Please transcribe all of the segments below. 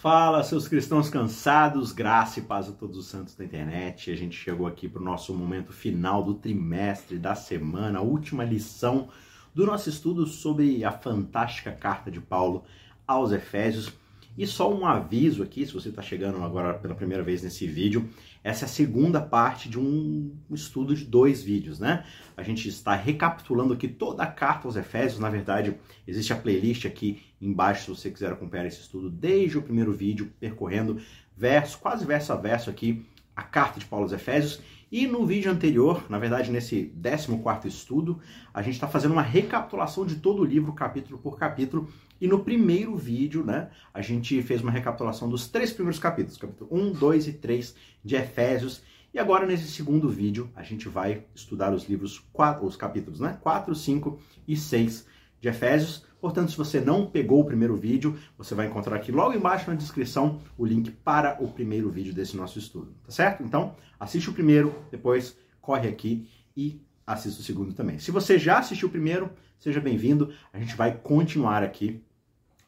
Fala, seus cristãos cansados, graça e paz a todos os santos da internet. A gente chegou aqui para o nosso momento final do trimestre, da semana, a última lição do nosso estudo sobre a fantástica carta de Paulo aos Efésios. E só um aviso aqui, se você está chegando agora pela primeira vez nesse vídeo, essa é a segunda parte de um estudo de dois vídeos, né? A gente está recapitulando aqui toda a carta aos Efésios. Na verdade, existe a playlist aqui embaixo se você quiser acompanhar esse estudo desde o primeiro vídeo, percorrendo verso, quase verso a verso aqui, a carta de Paulo aos Efésios. E no vídeo anterior, na verdade nesse 14º estudo, a gente está fazendo uma recapitulação de todo o livro, capítulo por capítulo. E no primeiro vídeo, né, a gente fez uma recapitulação dos três primeiros capítulos, capítulo 1, 2 e 3 de Efésios. E agora, nesse segundo vídeo, a gente vai estudar os livros, os capítulos né, 4, 5 e 6 de Efésios. Portanto, se você não pegou o primeiro vídeo, você vai encontrar aqui logo embaixo na descrição o link para o primeiro vídeo desse nosso estudo, tá certo? Então, assiste o primeiro, depois corre aqui e assista o segundo também. Se você já assistiu o primeiro, seja bem-vindo. A gente vai continuar aqui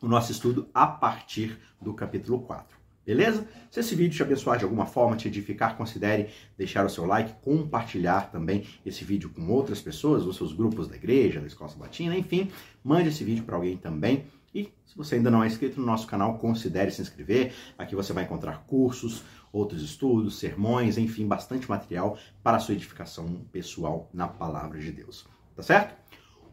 o nosso estudo a partir do capítulo 4. Beleza? Se esse vídeo te abençoar de alguma forma, te edificar, considere deixar o seu like, compartilhar também esse vídeo com outras pessoas, os seus grupos da igreja, da escola sabatina, enfim, mande esse vídeo para alguém também. E se você ainda não é inscrito no nosso canal, considere se inscrever. Aqui você vai encontrar cursos, outros estudos, sermões, enfim, bastante material para a sua edificação pessoal na palavra de Deus. Tá certo?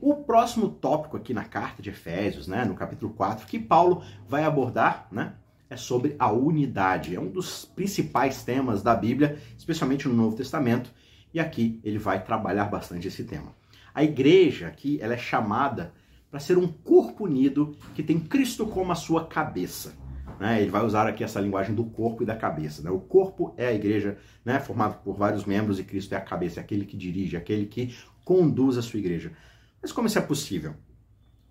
O próximo tópico aqui na carta de Efésios, né, no capítulo 4, que Paulo vai abordar, né, é sobre a unidade. É um dos principais temas da Bíblia, especialmente no Novo Testamento, e aqui ele vai trabalhar bastante esse tema. A igreja aqui ela é chamada para ser um corpo unido que tem Cristo como a sua cabeça. Né? Ele vai usar aqui essa linguagem do corpo e da cabeça. Né? O corpo é a igreja, né? formado por vários membros, e Cristo é a cabeça, é aquele que dirige, é aquele que conduz a sua igreja. Mas como isso é possível?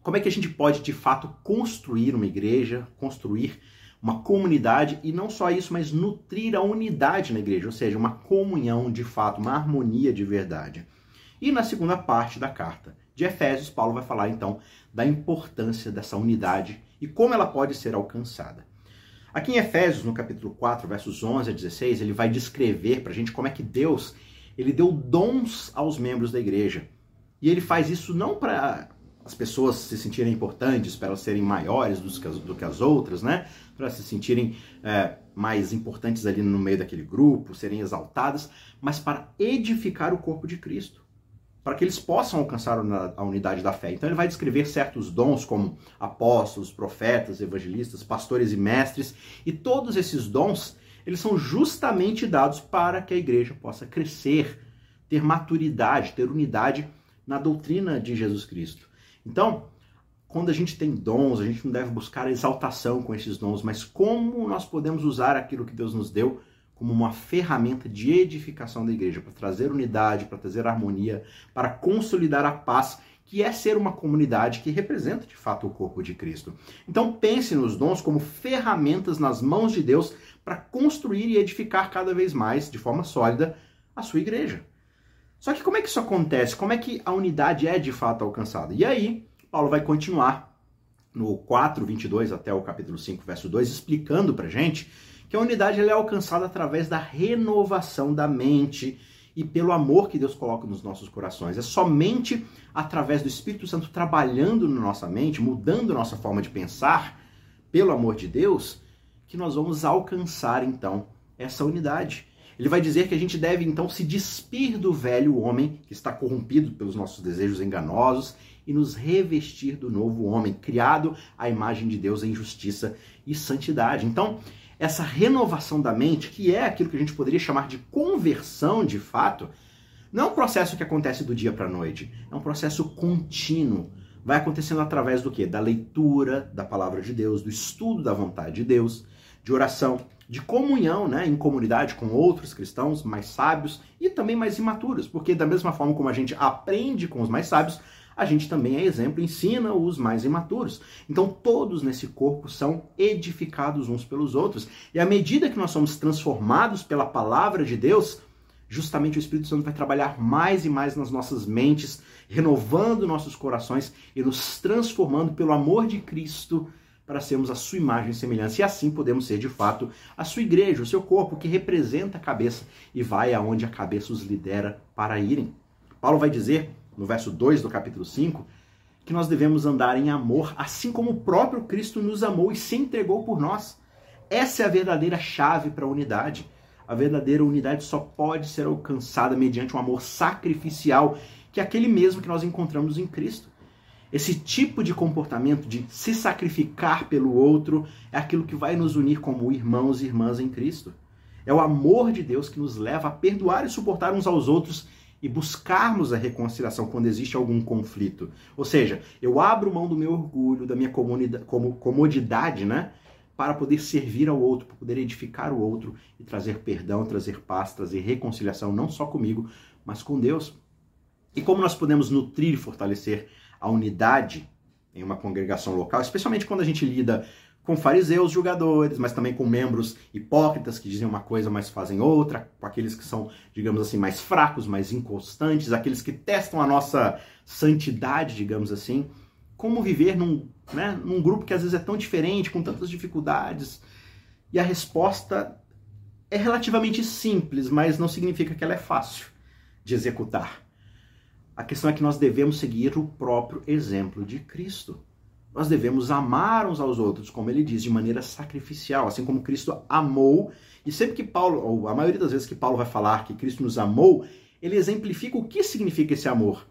Como é que a gente pode de fato construir uma igreja, construir uma comunidade e não só isso, mas nutrir a unidade na igreja, ou seja, uma comunhão de fato, uma harmonia de verdade. E na segunda parte da carta de Efésios, Paulo vai falar então da importância dessa unidade e como ela pode ser alcançada. Aqui em Efésios, no capítulo 4, versos 11 a 16, ele vai descrever para a gente como é que Deus ele deu dons aos membros da igreja. E ele faz isso não para as pessoas se sentirem importantes, para elas serem maiores do que as, outras, né? Para se sentirem é, mais importantes ali no meio daquele grupo, serem exaltadas, mas para edificar o corpo de Cristo, para que eles possam alcançar a unidade da fé. Então ele vai descrever certos dons como apóstolos, profetas, evangelistas, pastores e mestres, e todos esses dons, eles são justamente dados para que a igreja possa crescer, ter maturidade, ter unidade na doutrina de Jesus Cristo. Então, quando a gente tem dons, a gente não deve buscar exaltação com esses dons, mas como nós podemos usar aquilo que Deus nos deu como uma ferramenta de edificação da igreja, para trazer unidade, para trazer harmonia, para consolidar a paz, que é ser uma comunidade que representa de fato o corpo de Cristo. Então pense nos dons como ferramentas nas mãos de Deus para construir e edificar cada vez mais, de forma sólida, a sua igreja. Só que como é que isso acontece? Como é que a unidade é de fato alcançada? E aí, Paulo vai continuar no 4, 22 até o capítulo 5, verso 2, explicando para gente que a unidade é alcançada através da renovação da mente e pelo amor que Deus coloca nos nossos corações. É somente através do Espírito Santo trabalhando na nossa mente, mudando nossa forma de pensar, pelo amor de Deus, que nós vamos alcançar então essa unidade. Ele vai dizer que a gente deve então se despir do velho homem que está corrompido pelos nossos desejos enganosos e nos revestir do novo homem, criado à imagem de Deus em justiça e santidade. Então, essa renovação da mente, que é aquilo que a gente poderia chamar de conversão de fato, não é um processo que acontece do dia para a noite, é um processo contínuo. Vai acontecendo através do quê? Da leitura da palavra de Deus, do estudo da vontade de Deus, de oração, de comunhão né, em comunidade com outros cristãos mais sábios e também mais imaturos, porque da mesma forma como a gente aprende com os mais sábios, a gente também é exemplo, ensina os mais imaturos. Então todos nesse corpo são edificados uns pelos outros. E à medida que nós somos transformados pela palavra de Deus, justamente o Espírito Santo vai trabalhar mais e mais nas nossas mentes, renovando nossos corações e nos transformando pelo amor de Cristo para sermos a sua imagem e semelhança, e assim podemos ser de fato a sua igreja, o seu corpo, que representa a cabeça e vai aonde a cabeça os lidera para irem. Paulo vai dizer, no verso 2 do capítulo 5, que nós devemos andar em amor, assim como o próprio Cristo nos amou e se entregou por nós. Essa é a verdadeira chave para a unidade. A verdadeira unidade só pode ser alcançada mediante um amor sacrificial, que é aquele mesmo que nós encontramos em Cristo. Esse tipo de comportamento de se sacrificar pelo outro é aquilo que vai nos unir como irmãos e irmãs em Cristo. É o amor de Deus que nos leva a perdoar e suportar uns aos outros e buscarmos a reconciliação quando existe algum conflito. Ou seja, eu abro mão do meu orgulho, da minha comodidade, né? Para poder servir ao outro, para poder edificar o outro e trazer perdão, trazer paz, trazer reconciliação, não só comigo, mas com Deus. E como nós podemos nutrir e fortalecer a unidade em uma congregação local, especialmente quando a gente lida com fariseus julgadores, mas também com membros hipócritas que dizem uma coisa, mas fazem outra, com aqueles que são, digamos assim, mais fracos, mais inconstantes, aqueles que testam a nossa santidade, digamos assim. Como viver num, né, num grupo que às vezes é tão diferente, com tantas dificuldades? E a resposta é relativamente simples, mas não significa que ela é fácil de executar. A questão é que nós devemos seguir o próprio exemplo de Cristo. Nós devemos amar uns aos outros, como ele diz, de maneira sacrificial, assim como Cristo amou. E sempre que Paulo, ou a maioria das vezes que Paulo vai falar que Cristo nos amou, ele exemplifica o que significa esse amor.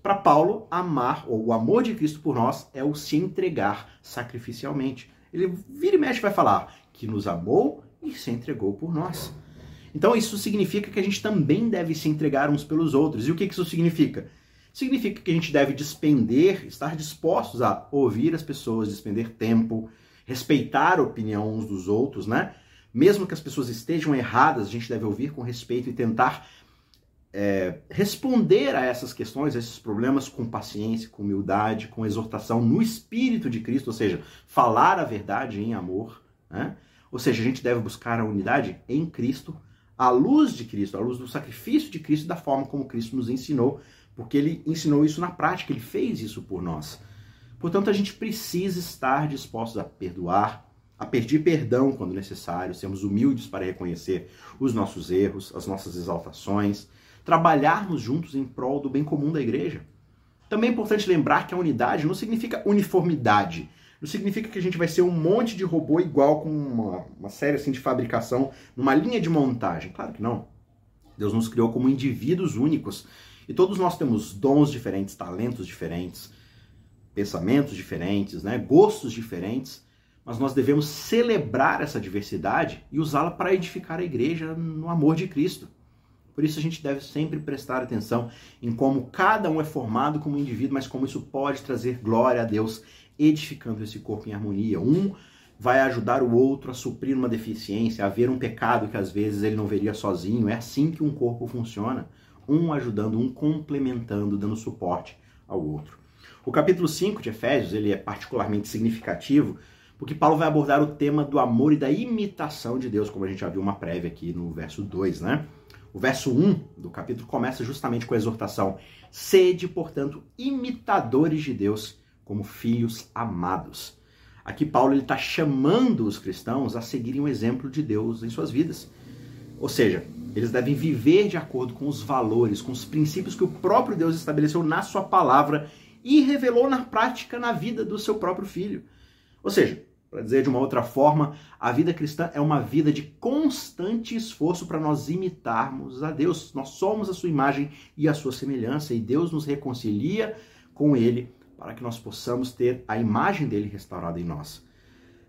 Para Paulo, amar, ou o amor de Cristo por nós, é o se entregar sacrificialmente. Ele vira e mexe vai falar que nos amou e se entregou por nós. Então isso significa que a gente também deve se entregar uns pelos outros. E o que isso significa? significa que a gente deve despender, estar dispostos a ouvir as pessoas, despender tempo, respeitar a opinião uns dos outros, né? Mesmo que as pessoas estejam erradas, a gente deve ouvir com respeito e tentar é, responder a essas questões, a esses problemas com paciência, com humildade, com exortação no espírito de Cristo, ou seja, falar a verdade em amor, né? Ou seja, a gente deve buscar a unidade em Cristo, à luz de Cristo, à luz do sacrifício de Cristo, da forma como Cristo nos ensinou porque ele ensinou isso na prática, ele fez isso por nós. Portanto, a gente precisa estar dispostos a perdoar, a pedir perdão quando necessário, sermos humildes para reconhecer os nossos erros, as nossas exaltações, trabalharmos juntos em prol do bem comum da igreja. Também é importante lembrar que a unidade não significa uniformidade. Não significa que a gente vai ser um monte de robô igual com uma, uma série assim, de fabricação, numa linha de montagem. Claro que não. Deus nos criou como indivíduos únicos e todos nós temos dons diferentes, talentos diferentes, pensamentos diferentes, né? gostos diferentes, mas nós devemos celebrar essa diversidade e usá-la para edificar a igreja no amor de Cristo. Por isso a gente deve sempre prestar atenção em como cada um é formado como indivíduo, mas como isso pode trazer glória a Deus, edificando esse corpo em harmonia. Um vai ajudar o outro a suprir uma deficiência, a ver um pecado que às vezes ele não veria sozinho. É assim que um corpo funciona um ajudando, um complementando, dando suporte ao outro. O capítulo 5 de Efésios, ele é particularmente significativo, porque Paulo vai abordar o tema do amor e da imitação de Deus, como a gente já viu uma prévia aqui no verso 2, né? O verso 1 do capítulo começa justamente com a exortação: Sede, portanto, imitadores de Deus, como filhos amados. Aqui Paulo está chamando os cristãos a seguirem o exemplo de Deus em suas vidas. Ou seja, eles devem viver de acordo com os valores, com os princípios que o próprio Deus estabeleceu na sua palavra e revelou na prática na vida do seu próprio filho. Ou seja, para dizer de uma outra forma, a vida cristã é uma vida de constante esforço para nós imitarmos a Deus. Nós somos a sua imagem e a sua semelhança e Deus nos reconcilia com ele para que nós possamos ter a imagem dele restaurada em nós.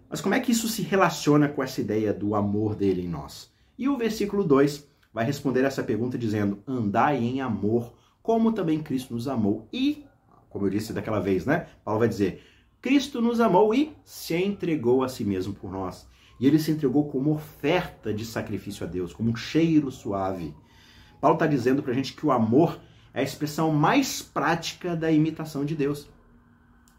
Mas como é que isso se relaciona com essa ideia do amor dele em nós? E o versículo 2 vai responder essa pergunta dizendo: andai em amor, como também Cristo nos amou. E, como eu disse daquela vez, né? Paulo vai dizer: Cristo nos amou e se entregou a si mesmo por nós. E ele se entregou como oferta de sacrifício a Deus, como um cheiro suave. Paulo está dizendo para a gente que o amor é a expressão mais prática da imitação de Deus.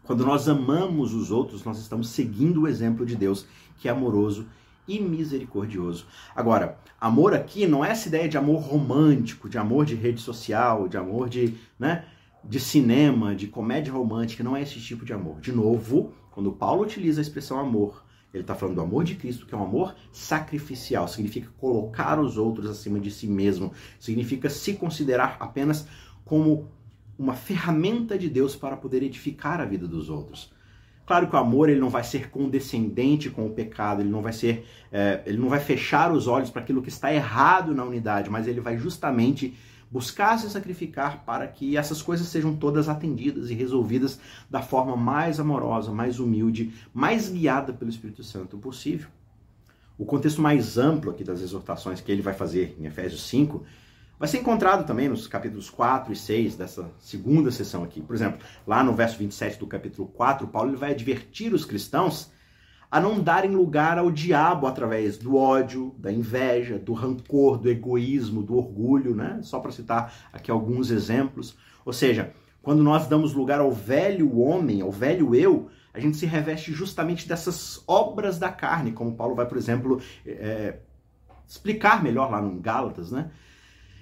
Quando nós amamos os outros, nós estamos seguindo o exemplo de Deus, que é amoroso e misericordioso. Agora, amor aqui não é essa ideia de amor romântico, de amor de rede social, de amor de, né, de cinema, de comédia romântica, não é esse tipo de amor. De novo, quando Paulo utiliza a expressão amor, ele está falando do amor de Cristo, que é um amor sacrificial, significa colocar os outros acima de si mesmo, significa se considerar apenas como uma ferramenta de Deus para poder edificar a vida dos outros. Claro que o amor ele não vai ser condescendente com o pecado, ele não vai ser, é, ele não vai fechar os olhos para aquilo que está errado na unidade, mas ele vai justamente buscar se sacrificar para que essas coisas sejam todas atendidas e resolvidas da forma mais amorosa, mais humilde, mais guiada pelo Espírito Santo possível. O contexto mais amplo aqui das exortações que ele vai fazer em Efésios 5 vai ser encontrado também nos capítulos 4 e 6 dessa segunda sessão aqui. Por exemplo, lá no verso 27 do capítulo 4, Paulo ele vai advertir os cristãos a não darem lugar ao diabo através do ódio, da inveja, do rancor, do egoísmo, do orgulho, né? Só para citar aqui alguns exemplos. Ou seja, quando nós damos lugar ao velho homem, ao velho eu, a gente se reveste justamente dessas obras da carne, como Paulo vai, por exemplo, é, explicar melhor lá no Gálatas, né?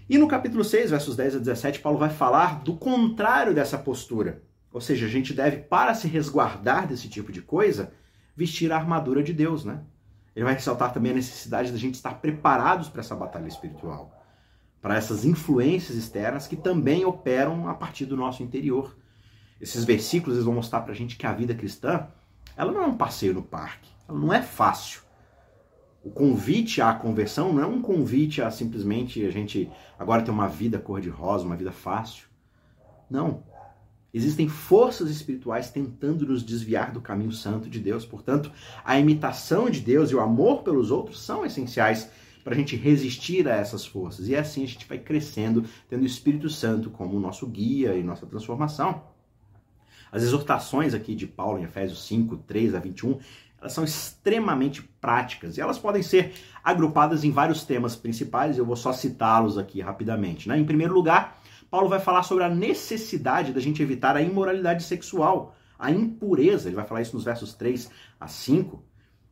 E no capítulo 6, versos 10 a 17, Paulo vai falar do contrário dessa postura. Ou seja, a gente deve, para se resguardar desse tipo de coisa, vestir a armadura de Deus, né? Ele vai ressaltar também a necessidade da gente estar preparados para essa batalha espiritual, para essas influências externas que também operam a partir do nosso interior. Esses versículos eles vão mostrar para a gente que a vida cristã, ela não é um passeio no parque, ela não é fácil o convite à conversão não é um convite a simplesmente a gente agora ter uma vida cor-de-rosa, uma vida fácil. Não. Existem forças espirituais tentando nos desviar do caminho santo de Deus. Portanto, a imitação de Deus e o amor pelos outros são essenciais para a gente resistir a essas forças. E assim a gente vai crescendo, tendo o Espírito Santo como nosso guia e nossa transformação. As exortações aqui de Paulo em Efésios 5, 3 a 21, elas são extremamente práticas e elas podem ser agrupadas em vários temas principais, eu vou só citá-los aqui rapidamente. Né? Em primeiro lugar, Paulo vai falar sobre a necessidade da gente evitar a imoralidade sexual, a impureza, ele vai falar isso nos versos 3 a 5.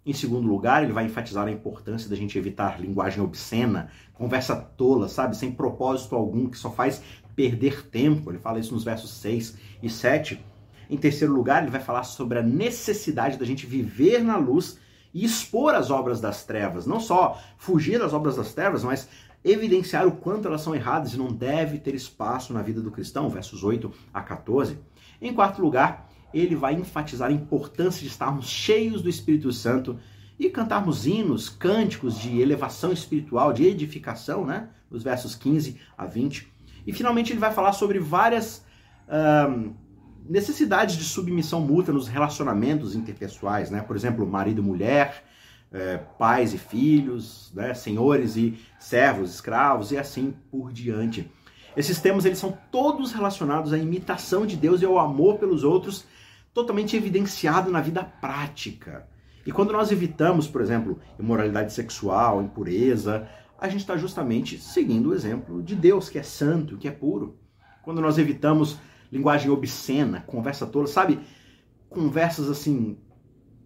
Em segundo lugar, ele vai enfatizar a importância da gente evitar linguagem obscena, conversa tola, sabe, sem propósito algum, que só faz perder tempo. Ele fala isso nos versos 6 e 7. Em terceiro lugar, ele vai falar sobre a necessidade da gente viver na luz e expor as obras das trevas. Não só fugir das obras das trevas, mas evidenciar o quanto elas são erradas e não deve ter espaço na vida do cristão, versos 8 a 14. Em quarto lugar, ele vai enfatizar a importância de estarmos cheios do Espírito Santo e cantarmos hinos, cânticos de elevação espiritual, de edificação, né? Nos versos 15 a 20. E finalmente ele vai falar sobre várias. Necessidade de submissão mútua nos relacionamentos interpessoais, né? Por exemplo, marido e mulher, é, pais e filhos, né? senhores e servos, escravos e assim por diante. Esses temas eles são todos relacionados à imitação de Deus e ao amor pelos outros, totalmente evidenciado na vida prática. E quando nós evitamos, por exemplo, imoralidade sexual, impureza, a gente está justamente seguindo o exemplo de Deus, que é santo, que é puro. Quando nós evitamos linguagem obscena, conversa toda, sabe? Conversas assim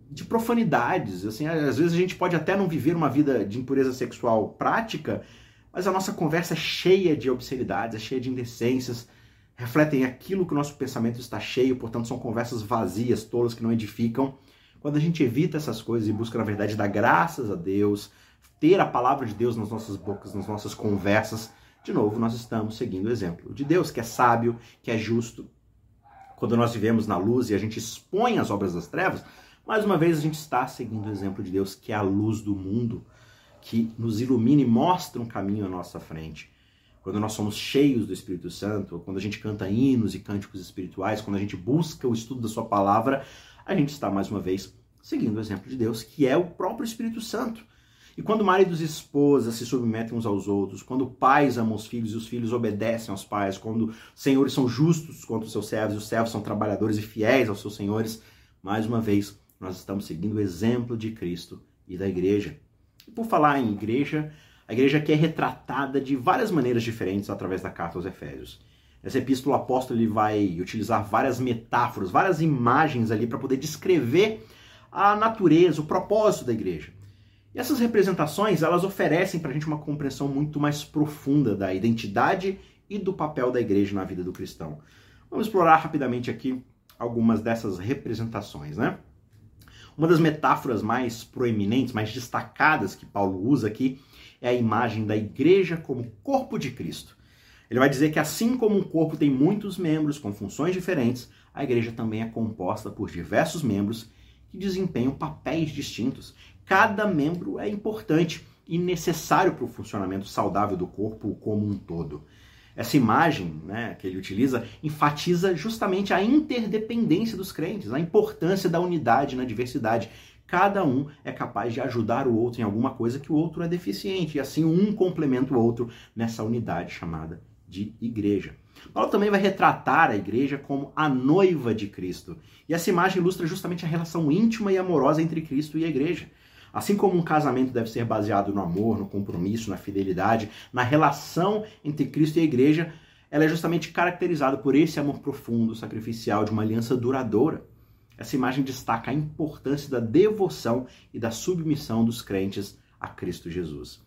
de profanidades, assim, às vezes a gente pode até não viver uma vida de impureza sexual prática, mas a nossa conversa é cheia de obscenidades, é cheia de indecências, refletem aquilo que o nosso pensamento está cheio, portanto são conversas vazias, tolas que não edificam. Quando a gente evita essas coisas e busca, na verdade, dar graças a Deus, ter a palavra de Deus nas nossas bocas, nas nossas conversas, de novo, nós estamos seguindo o exemplo de Deus, que é sábio, que é justo. Quando nós vivemos na luz e a gente expõe as obras das trevas, mais uma vez a gente está seguindo o exemplo de Deus, que é a luz do mundo, que nos ilumina e mostra um caminho à nossa frente. Quando nós somos cheios do Espírito Santo, quando a gente canta hinos e cânticos espirituais, quando a gente busca o estudo da Sua palavra, a gente está mais uma vez seguindo o exemplo de Deus, que é o próprio Espírito Santo. E quando maridos e esposas se submetem uns aos outros, quando pais amam os filhos e os filhos obedecem aos pais, quando senhores são justos contra os seus servos e os servos são trabalhadores e fiéis aos seus senhores, mais uma vez, nós estamos seguindo o exemplo de Cristo e da igreja. E por falar em igreja, a igreja aqui é retratada de várias maneiras diferentes através da carta aos Efésios. Nessa epístola, o apóstolo ele vai utilizar várias metáforas, várias imagens ali para poder descrever a natureza, o propósito da igreja. E essas representações, elas oferecem para a gente uma compreensão muito mais profunda da identidade e do papel da igreja na vida do cristão. Vamos explorar rapidamente aqui algumas dessas representações, né? Uma das metáforas mais proeminentes, mais destacadas que Paulo usa aqui é a imagem da igreja como corpo de Cristo. Ele vai dizer que assim como um corpo tem muitos membros com funções diferentes, a igreja também é composta por diversos membros que desempenham papéis distintos. Cada membro é importante e necessário para o funcionamento saudável do corpo como um todo. Essa imagem né, que ele utiliza enfatiza justamente a interdependência dos crentes, a importância da unidade na diversidade. Cada um é capaz de ajudar o outro em alguma coisa que o outro é deficiente, e assim um complementa o outro nessa unidade chamada de igreja. Paulo também vai retratar a igreja como a noiva de Cristo. E essa imagem ilustra justamente a relação íntima e amorosa entre Cristo e a igreja. Assim como um casamento deve ser baseado no amor, no compromisso, na fidelidade, na relação entre Cristo e a igreja, ela é justamente caracterizada por esse amor profundo, sacrificial, de uma aliança duradoura. Essa imagem destaca a importância da devoção e da submissão dos crentes a Cristo Jesus.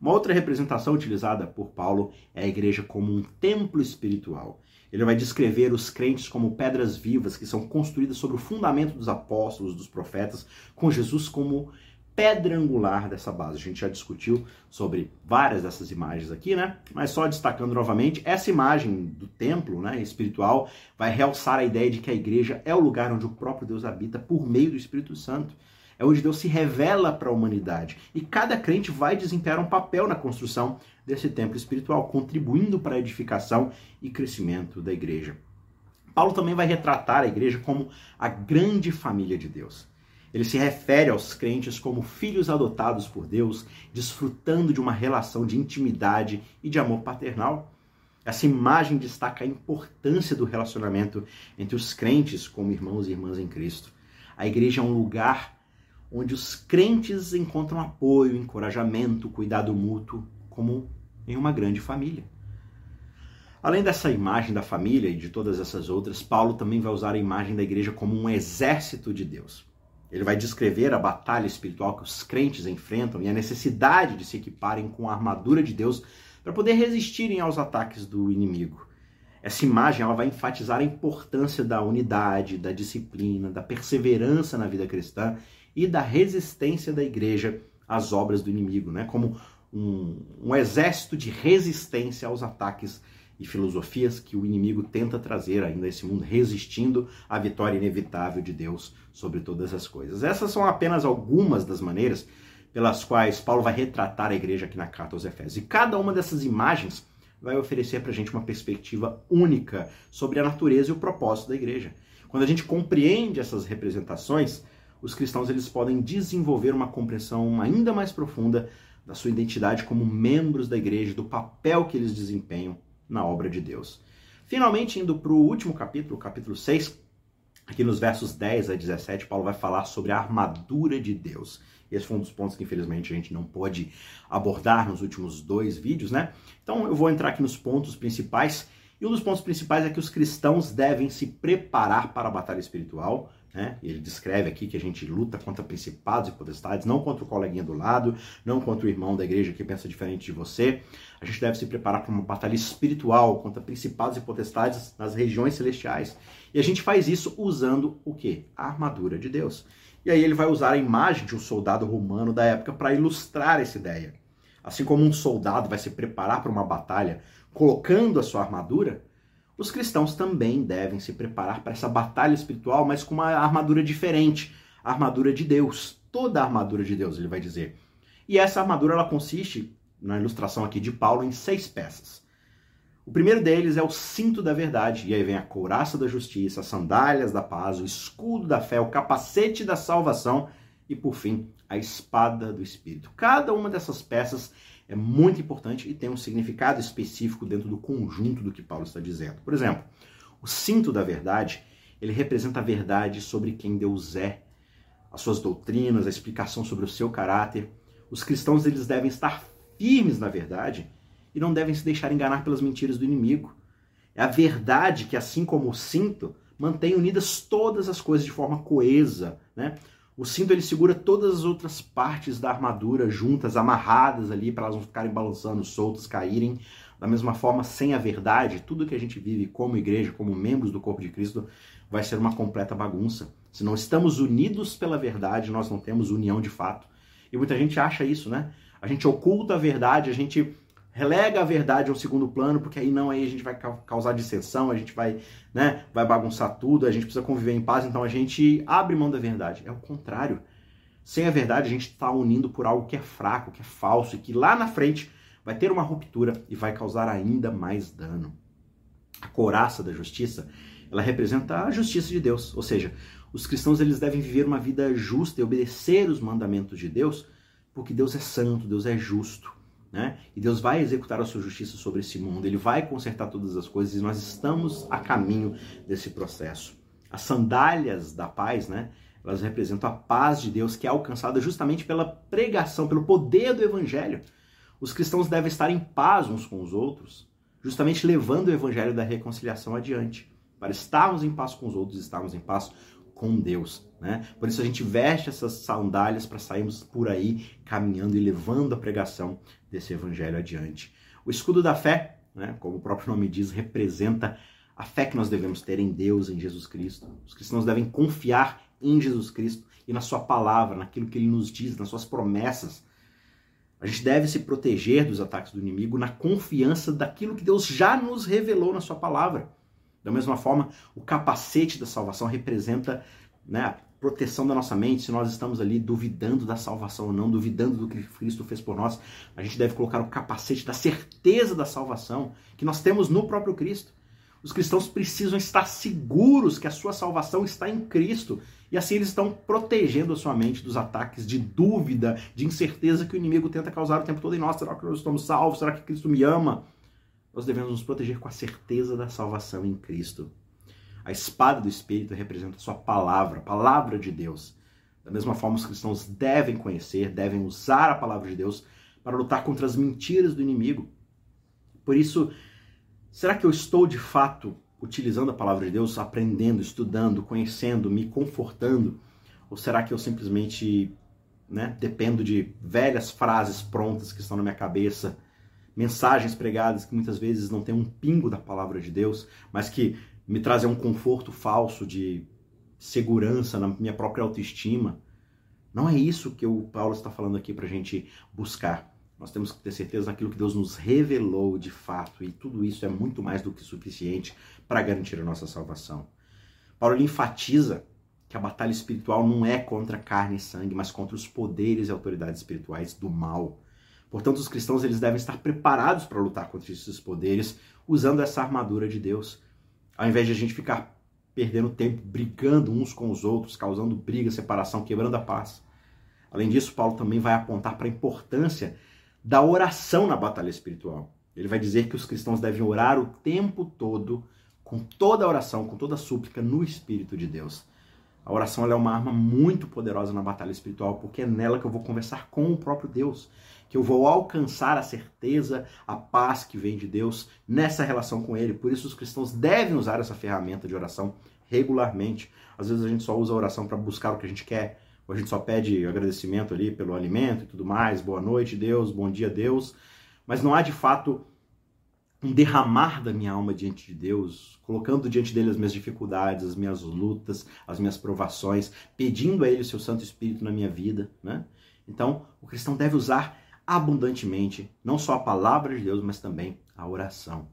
Uma outra representação utilizada por Paulo é a igreja como um templo espiritual. Ele vai descrever os crentes como pedras vivas que são construídas sobre o fundamento dos apóstolos, dos profetas, com Jesus como pedra angular dessa base. A gente já discutiu sobre várias dessas imagens aqui, né? Mas só destacando novamente, essa imagem do templo, né, espiritual, vai realçar a ideia de que a igreja é o lugar onde o próprio Deus habita por meio do Espírito Santo. É onde Deus se revela para a humanidade. E cada crente vai desempenhar um papel na construção desse templo espiritual, contribuindo para a edificação e crescimento da igreja. Paulo também vai retratar a igreja como a grande família de Deus. Ele se refere aos crentes como filhos adotados por Deus, desfrutando de uma relação de intimidade e de amor paternal. Essa imagem destaca a importância do relacionamento entre os crentes como irmãos e irmãs em Cristo. A igreja é um lugar onde os crentes encontram apoio, encorajamento, cuidado mútuo, como em uma grande família. Além dessa imagem da família e de todas essas outras, Paulo também vai usar a imagem da igreja como um exército de Deus. Ele vai descrever a batalha espiritual que os crentes enfrentam e a necessidade de se equiparem com a armadura de Deus para poder resistirem aos ataques do inimigo. Essa imagem ela vai enfatizar a importância da unidade, da disciplina, da perseverança na vida cristã e da resistência da igreja às obras do inimigo, né? como um, um exército de resistência aos ataques e filosofias que o inimigo tenta trazer ainda a esse mundo, resistindo à vitória inevitável de Deus sobre todas as coisas. Essas são apenas algumas das maneiras pelas quais Paulo vai retratar a igreja aqui na carta aos Efésios. E cada uma dessas imagens vai oferecer para a gente uma perspectiva única sobre a natureza e o propósito da igreja. Quando a gente compreende essas representações, os cristãos eles podem desenvolver uma compreensão ainda mais profunda da sua identidade como membros da igreja, do papel que eles desempenham na obra de Deus. Finalmente, indo para o último capítulo, capítulo 6, aqui nos versos 10 a 17, Paulo vai falar sobre a armadura de Deus. Esse foi um dos pontos que infelizmente a gente não pôde abordar nos últimos dois vídeos, né? Então eu vou entrar aqui nos pontos principais. E um dos pontos principais é que os cristãos devem se preparar para a batalha espiritual, né? Ele descreve aqui que a gente luta contra principados e potestades, não contra o coleguinha do lado, não contra o irmão da igreja que pensa diferente de você. A gente deve se preparar para uma batalha espiritual contra principados e potestades nas regiões celestiais. E a gente faz isso usando o quê? A armadura de Deus. E aí ele vai usar a imagem de um soldado romano da época para ilustrar essa ideia. Assim como um soldado vai se preparar para uma batalha colocando a sua armadura, os cristãos também devem se preparar para essa batalha espiritual, mas com uma armadura diferente, a armadura de Deus, toda a armadura de Deus, ele vai dizer. E essa armadura ela consiste, na ilustração aqui de Paulo, em seis peças. O primeiro deles é o cinto da verdade, e aí vem a couraça da justiça, as sandálias da paz, o escudo da fé, o capacete da salvação e, por fim, a espada do Espírito. Cada uma dessas peças é muito importante e tem um significado específico dentro do conjunto do que Paulo está dizendo. Por exemplo, o cinto da verdade, ele representa a verdade sobre quem Deus é, as suas doutrinas, a explicação sobre o seu caráter. Os cristãos eles devem estar firmes na verdade e não devem se deixar enganar pelas mentiras do inimigo. É a verdade que, assim como o cinto, mantém unidas todas as coisas de forma coesa, né? O cinto ele segura todas as outras partes da armadura juntas, amarradas ali, para elas não ficarem balançando, soltas, caírem. Da mesma forma, sem a verdade, tudo que a gente vive como igreja, como membros do corpo de Cristo, vai ser uma completa bagunça. Se não estamos unidos pela verdade, nós não temos união de fato. E muita gente acha isso, né? A gente oculta a verdade, a gente relega a verdade ao segundo plano, porque aí não, aí a gente vai causar dissensão, a gente vai, né, vai bagunçar tudo, a gente precisa conviver em paz, então a gente abre mão da verdade. É o contrário. Sem a verdade, a gente está unindo por algo que é fraco, que é falso e que lá na frente vai ter uma ruptura e vai causar ainda mais dano. A coraça da justiça, ela representa a justiça de Deus, ou seja, os cristãos eles devem viver uma vida justa e obedecer os mandamentos de Deus, porque Deus é santo, Deus é justo. Né? E Deus vai executar a sua justiça sobre esse mundo, ele vai consertar todas as coisas e nós estamos a caminho desse processo. As sandálias da paz, né? Elas representam a paz de Deus que é alcançada justamente pela pregação, pelo poder do evangelho. Os cristãos devem estar em paz uns com os outros, justamente levando o evangelho da reconciliação adiante. Para estarmos em paz com os outros, estarmos em paz com Deus. Né? Por isso a gente veste essas sandálias para sairmos por aí caminhando e levando a pregação desse evangelho adiante. O escudo da fé, né, como o próprio nome diz, representa a fé que nós devemos ter em Deus, em Jesus Cristo. Os cristãos devem confiar em Jesus Cristo e na sua palavra, naquilo que ele nos diz, nas suas promessas. A gente deve se proteger dos ataques do inimigo na confiança daquilo que Deus já nos revelou na sua palavra. Da mesma forma, o capacete da salvação representa né, proteção da nossa mente. Se nós estamos ali duvidando da salvação ou não, duvidando do que Cristo fez por nós, a gente deve colocar o capacete da certeza da salvação que nós temos no próprio Cristo. Os cristãos precisam estar seguros que a sua salvação está em Cristo. E assim eles estão protegendo a sua mente dos ataques de dúvida, de incerteza que o inimigo tenta causar o tempo todo em nós. Será que nós estamos salvos? Será que Cristo me ama? nós devemos nos proteger com a certeza da salvação em Cristo. A espada do Espírito representa a sua palavra, a palavra de Deus. Da mesma forma, os cristãos devem conhecer, devem usar a palavra de Deus para lutar contra as mentiras do inimigo. Por isso, será que eu estou de fato utilizando a palavra de Deus, aprendendo, estudando, conhecendo, me confortando? Ou será que eu simplesmente né, dependo de velhas frases prontas que estão na minha cabeça mensagens pregadas que muitas vezes não têm um pingo da palavra de Deus, mas que me trazem um conforto falso de segurança na minha própria autoestima. Não é isso que o Paulo está falando aqui para a gente buscar. Nós temos que ter certeza daquilo que Deus nos revelou de fato, e tudo isso é muito mais do que suficiente para garantir a nossa salvação. Paulo enfatiza que a batalha espiritual não é contra carne e sangue, mas contra os poderes e autoridades espirituais do mal. Portanto, os cristãos eles devem estar preparados para lutar contra esses poderes, usando essa armadura de Deus. Ao invés de a gente ficar perdendo tempo brigando uns com os outros, causando briga, separação, quebrando a paz. Além disso, Paulo também vai apontar para a importância da oração na batalha espiritual. Ele vai dizer que os cristãos devem orar o tempo todo, com toda a oração, com toda a súplica no Espírito de Deus. A oração é uma arma muito poderosa na batalha espiritual, porque é nela que eu vou conversar com o próprio Deus, que eu vou alcançar a certeza, a paz que vem de Deus nessa relação com Ele. Por isso, os cristãos devem usar essa ferramenta de oração regularmente. Às vezes a gente só usa a oração para buscar o que a gente quer, ou a gente só pede agradecimento ali pelo alimento e tudo mais, boa noite, Deus, bom dia, Deus. Mas não há de fato um derramar da minha alma diante de Deus, colocando diante dele as minhas dificuldades, as minhas lutas, as minhas provações, pedindo a ele o seu Santo Espírito na minha vida, né? Então, o cristão deve usar abundantemente não só a palavra de Deus, mas também a oração.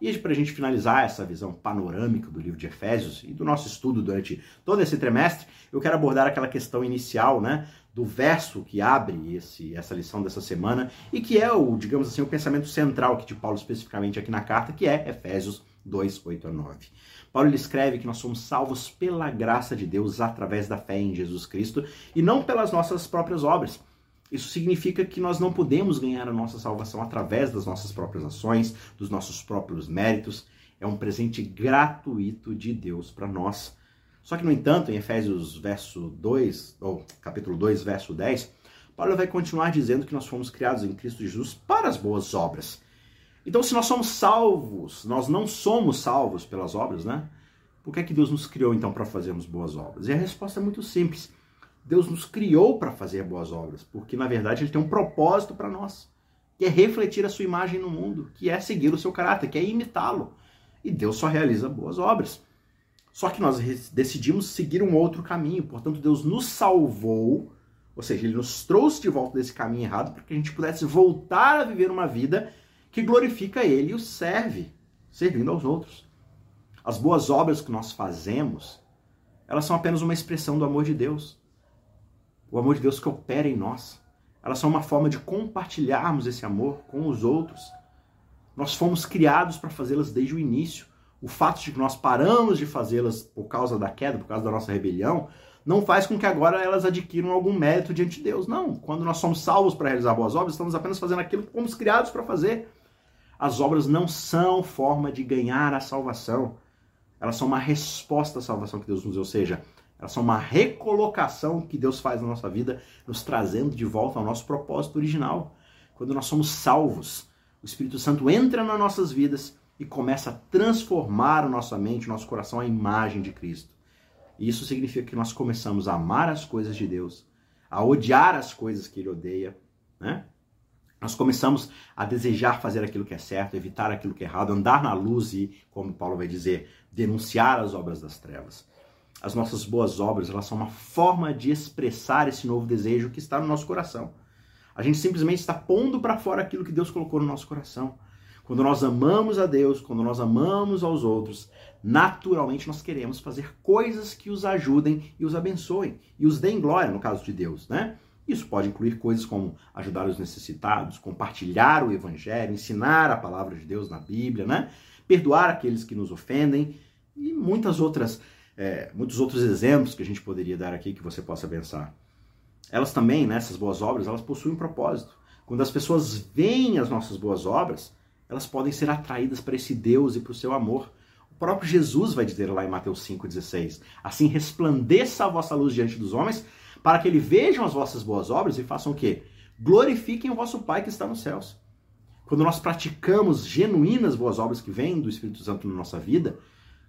E para a gente finalizar essa visão panorâmica do livro de Efésios e do nosso estudo durante todo esse trimestre, eu quero abordar aquela questão inicial, né, do verso que abre esse, essa lição dessa semana e que é o, digamos assim, o pensamento central aqui de Paulo especificamente aqui na carta, que é Efésios 2, 8 a 9. Paulo ele escreve que nós somos salvos pela graça de Deus através da fé em Jesus Cristo e não pelas nossas próprias obras. Isso significa que nós não podemos ganhar a nossa salvação através das nossas próprias ações, dos nossos próprios méritos. É um presente gratuito de Deus para nós. Só que, no entanto, em Efésios verso 2, ou capítulo 2, verso 10, Paulo vai continuar dizendo que nós fomos criados em Cristo Jesus para as boas obras. Então, se nós somos salvos, nós não somos salvos pelas obras, né? Por que é que Deus nos criou então para fazermos boas obras? E a resposta é muito simples. Deus nos criou para fazer boas obras, porque na verdade ele tem um propósito para nós, que é refletir a sua imagem no mundo, que é seguir o seu caráter, que é imitá-lo. E Deus só realiza boas obras. Só que nós decidimos seguir um outro caminho. Portanto, Deus nos salvou, ou seja, Ele nos trouxe de volta desse caminho errado para que a gente pudesse voltar a viver uma vida que glorifica Ele e o serve, servindo aos outros. As boas obras que nós fazemos, elas são apenas uma expressão do amor de Deus. O amor de Deus que opera em nós. Elas são uma forma de compartilharmos esse amor com os outros. Nós fomos criados para fazê-las desde o início. O fato de que nós paramos de fazê-las por causa da queda, por causa da nossa rebelião, não faz com que agora elas adquiram algum mérito diante de Deus. Não. Quando nós somos salvos para realizar boas obras, estamos apenas fazendo aquilo que fomos criados para fazer. As obras não são forma de ganhar a salvação. Elas são uma resposta à salvação que Deus nos deu. Ou seja, elas são uma recolocação que Deus faz na nossa vida, nos trazendo de volta ao nosso propósito original. Quando nós somos salvos, o Espírito Santo entra nas nossas vidas e começa a transformar a nossa mente, o nosso coração à imagem de Cristo. E isso significa que nós começamos a amar as coisas de Deus, a odiar as coisas que Ele odeia, né? Nós começamos a desejar fazer aquilo que é certo, evitar aquilo que é errado, andar na luz e, como Paulo vai dizer, denunciar as obras das trevas. As nossas boas obras, elas são uma forma de expressar esse novo desejo que está no nosso coração. A gente simplesmente está pondo para fora aquilo que Deus colocou no nosso coração. Quando nós amamos a Deus, quando nós amamos aos outros, naturalmente nós queremos fazer coisas que os ajudem e os abençoem e os deem glória, no caso de Deus, né? Isso pode incluir coisas como ajudar os necessitados, compartilhar o evangelho, ensinar a palavra de Deus na Bíblia, né? Perdoar aqueles que nos ofendem e muitas outras, é, muitos outros exemplos que a gente poderia dar aqui que você possa pensar elas também, né, boas obras, elas possuem um propósito. Quando as pessoas veem as nossas boas obras, elas podem ser atraídas para esse Deus e para o seu amor. O próprio Jesus vai dizer lá em Mateus 5,16: Assim resplandeça a vossa luz diante dos homens, para que eles vejam as vossas boas obras e façam o quê? Glorifiquem o vosso Pai que está nos céus. Quando nós praticamos genuínas boas obras que vêm do Espírito Santo na nossa vida,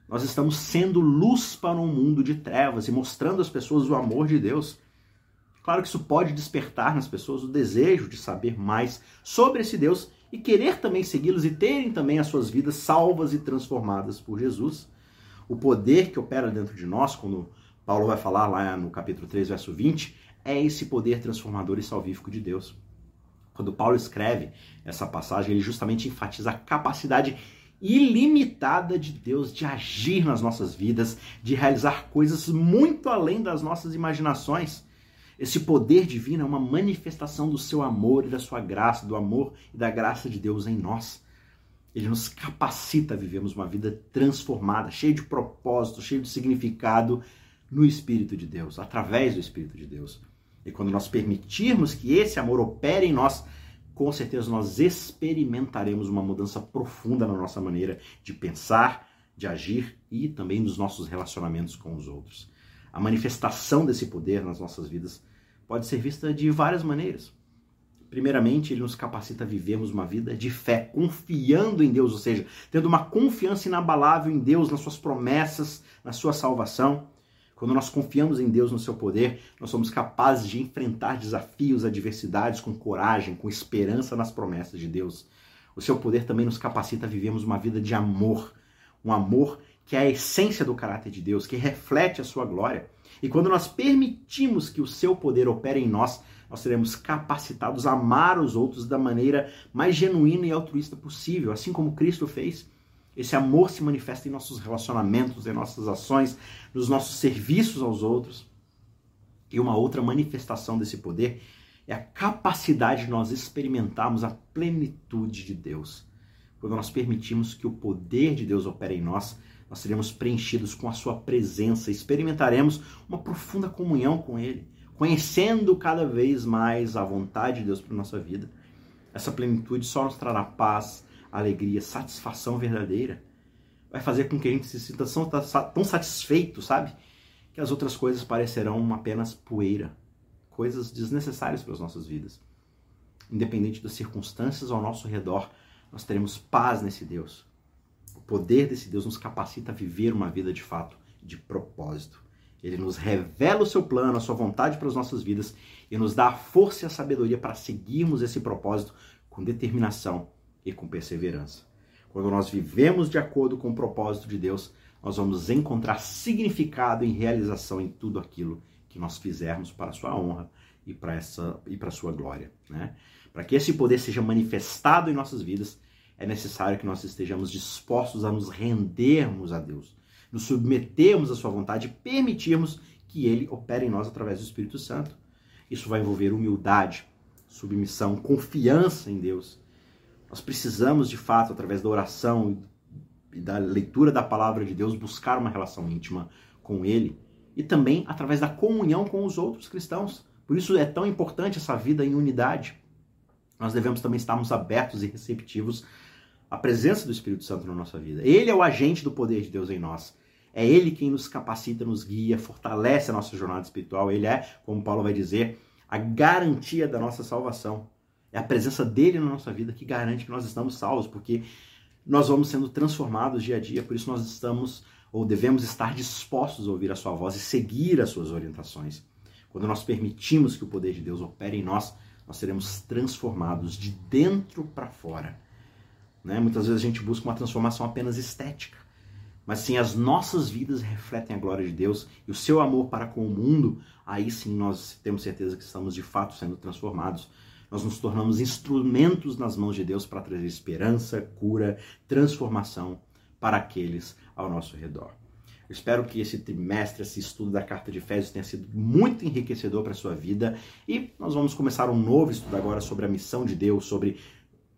nós estamos sendo luz para um mundo de trevas e mostrando às pessoas o amor de Deus. Claro que isso pode despertar nas pessoas o desejo de saber mais sobre esse Deus e querer também segui-los e terem também as suas vidas salvas e transformadas por Jesus. O poder que opera dentro de nós, quando Paulo vai falar lá no capítulo 3, verso 20, é esse poder transformador e salvífico de Deus. Quando Paulo escreve essa passagem, ele justamente enfatiza a capacidade ilimitada de Deus de agir nas nossas vidas, de realizar coisas muito além das nossas imaginações. Esse poder divino é uma manifestação do seu amor e da sua graça, do amor e da graça de Deus em nós. Ele nos capacita a vivermos uma vida transformada, cheia de propósito, cheia de significado no Espírito de Deus, através do Espírito de Deus. E quando nós permitirmos que esse amor opere em nós, com certeza nós experimentaremos uma mudança profunda na nossa maneira de pensar, de agir e também nos nossos relacionamentos com os outros. A manifestação desse poder nas nossas vidas pode ser vista de várias maneiras. Primeiramente, ele nos capacita a vivermos uma vida de fé, confiando em Deus, ou seja, tendo uma confiança inabalável em Deus, nas suas promessas, na sua salvação. Quando nós confiamos em Deus, no seu poder, nós somos capazes de enfrentar desafios, adversidades com coragem, com esperança nas promessas de Deus. O seu poder também nos capacita a vivermos uma vida de amor, um amor que é a essência do caráter de Deus, que reflete a sua glória. E quando nós permitimos que o seu poder opere em nós, nós seremos capacitados a amar os outros da maneira mais genuína e altruísta possível, assim como Cristo fez. Esse amor se manifesta em nossos relacionamentos, em nossas ações, nos nossos serviços aos outros. E uma outra manifestação desse poder é a capacidade de nós experimentarmos a plenitude de Deus. Quando nós permitimos que o poder de Deus opere em nós, nós seremos preenchidos com a sua presença, experimentaremos uma profunda comunhão com Ele, conhecendo cada vez mais a vontade de Deus para nossa vida. Essa plenitude só nos trará paz, alegria, satisfação verdadeira. Vai fazer com que a gente se sinta tão satisfeito, sabe? Que as outras coisas parecerão apenas poeira, coisas desnecessárias para as nossas vidas. Independente das circunstâncias ao nosso redor, nós teremos paz nesse Deus poder desse Deus nos capacita a viver uma vida de fato de propósito. Ele nos revela o seu plano, a sua vontade para as nossas vidas e nos dá a força e a sabedoria para seguirmos esse propósito com determinação e com perseverança. Quando nós vivemos de acordo com o propósito de Deus, nós vamos encontrar significado e realização em tudo aquilo que nós fizermos para a sua honra e para essa e para a sua glória, né? Para que esse poder seja manifestado em nossas vidas, é necessário que nós estejamos dispostos a nos rendermos a Deus, nos submetermos à sua vontade e permitirmos que ele opere em nós através do Espírito Santo. Isso vai envolver humildade, submissão, confiança em Deus. Nós precisamos, de fato, através da oração e da leitura da palavra de Deus, buscar uma relação íntima com Ele e também através da comunhão com os outros cristãos. Por isso é tão importante essa vida em unidade. Nós devemos também estarmos abertos e receptivos à presença do Espírito Santo na nossa vida. Ele é o agente do poder de Deus em nós. É Ele quem nos capacita, nos guia, fortalece a nossa jornada espiritual. Ele é, como Paulo vai dizer, a garantia da nossa salvação. É a presença dele na nossa vida que garante que nós estamos salvos, porque nós vamos sendo transformados dia a dia, por isso nós estamos ou devemos estar dispostos a ouvir a sua voz e seguir as suas orientações. Quando nós permitimos que o poder de Deus opere em nós, nós seremos transformados de dentro para fora. Né? Muitas vezes a gente busca uma transformação apenas estética mas sim as nossas vidas refletem a glória de Deus e o seu amor para com o mundo, aí sim nós temos certeza que estamos de fato sendo transformados. Nós nos tornamos instrumentos nas mãos de Deus para trazer esperança, cura, transformação para aqueles ao nosso redor. Eu espero que esse trimestre, esse estudo da carta de Efésios tenha sido muito enriquecedor para a sua vida e nós vamos começar um novo estudo agora sobre a missão de Deus, sobre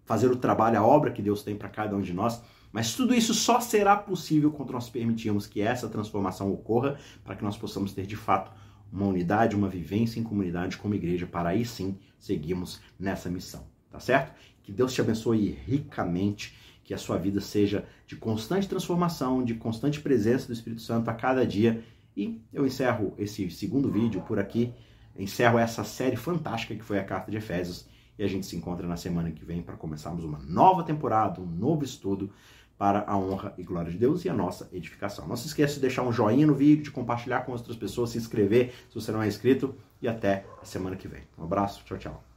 fazer o trabalho, a obra que Deus tem para cada um de nós. Mas tudo isso só será possível quando nós permitirmos que essa transformação ocorra, para que nós possamos ter de fato uma unidade, uma vivência em comunidade como igreja, para aí sim seguirmos nessa missão, tá certo? Que Deus te abençoe ricamente, que a sua vida seja de constante transformação, de constante presença do Espírito Santo a cada dia. E eu encerro esse segundo vídeo por aqui, encerro essa série fantástica que foi a Carta de Efésios, e a gente se encontra na semana que vem para começarmos uma nova temporada, um novo estudo para a honra e glória de Deus e a nossa edificação. Não se esqueça de deixar um joinha no vídeo, de compartilhar com outras pessoas, se inscrever se você não é inscrito e até a semana que vem. Um abraço, tchau, tchau.